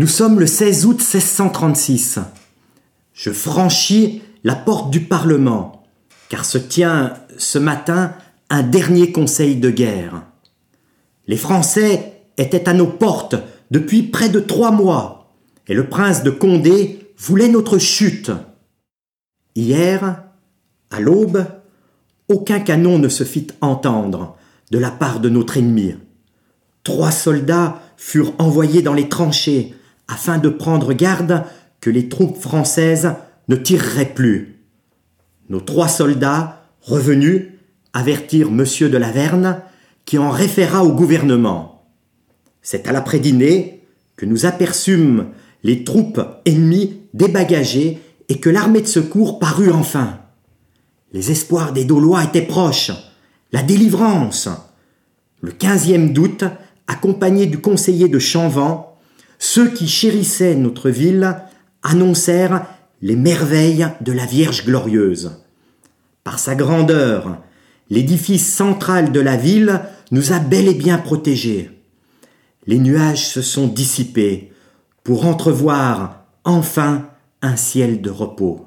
Nous sommes le 16 août 1636. Je franchis la porte du Parlement, car se tient ce matin un dernier conseil de guerre. Les Français étaient à nos portes depuis près de trois mois, et le prince de Condé voulait notre chute. Hier, à l'aube, aucun canon ne se fit entendre de la part de notre ennemi. Trois soldats furent envoyés dans les tranchées afin de prendre garde que les troupes françaises ne tireraient plus. Nos trois soldats, revenus, avertirent Monsieur de Laverne, qui en référa au gouvernement. C'est à l'après-dîner que nous aperçûmes les troupes ennemies débagagées et que l'armée de secours parut enfin. Les espoirs des Daulois étaient proches. La délivrance. Le 15e d'août, accompagné du conseiller de Chanvan, ceux qui chérissaient notre ville annoncèrent les merveilles de la Vierge glorieuse. Par sa grandeur, l'édifice central de la ville nous a bel et bien protégés. Les nuages se sont dissipés pour entrevoir enfin un ciel de repos.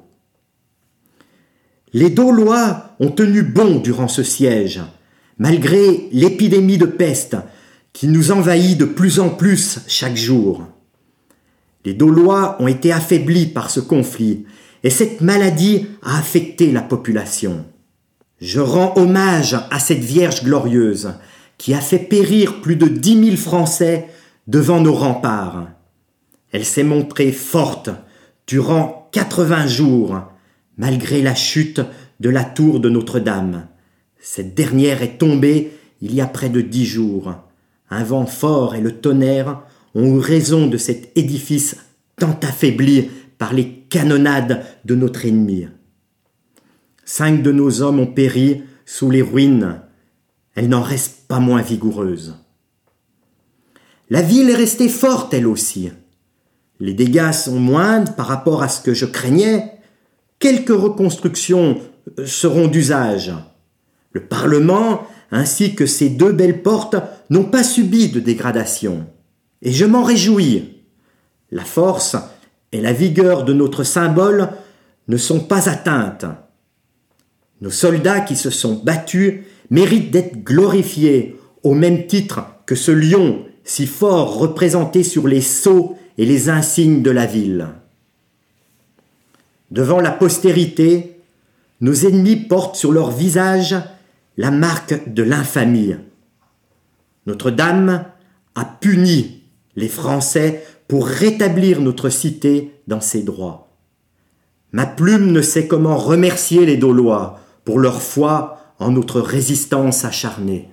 Les Daulois ont tenu bon durant ce siège, malgré l'épidémie de peste qui nous envahit de plus en plus chaque jour. Les Daulois ont été affaiblis par ce conflit et cette maladie a affecté la population. Je rends hommage à cette Vierge glorieuse qui a fait périr plus de dix mille Français devant nos remparts. Elle s'est montrée forte durant quatre-vingts jours, malgré la chute de la tour de Notre-Dame. Cette dernière est tombée il y a près de dix jours. Un vent fort et le tonnerre ont eu raison de cet édifice tant affaibli par les canonnades de notre ennemi. Cinq de nos hommes ont péri sous les ruines. Elle n'en reste pas moins vigoureuse. La ville est restée forte, elle aussi. Les dégâts sont moindres par rapport à ce que je craignais. Quelques reconstructions euh, seront d'usage. Le Parlement ainsi que ces deux belles portes n'ont pas subi de dégradation. Et je m'en réjouis. La force et la vigueur de notre symbole ne sont pas atteintes. Nos soldats qui se sont battus méritent d'être glorifiés au même titre que ce lion si fort représenté sur les sceaux et les insignes de la ville. Devant la postérité, nos ennemis portent sur leur visage la marque de l'infamie. Notre-Dame a puni les Français pour rétablir notre cité dans ses droits. Ma plume ne sait comment remercier les Daulois pour leur foi en notre résistance acharnée.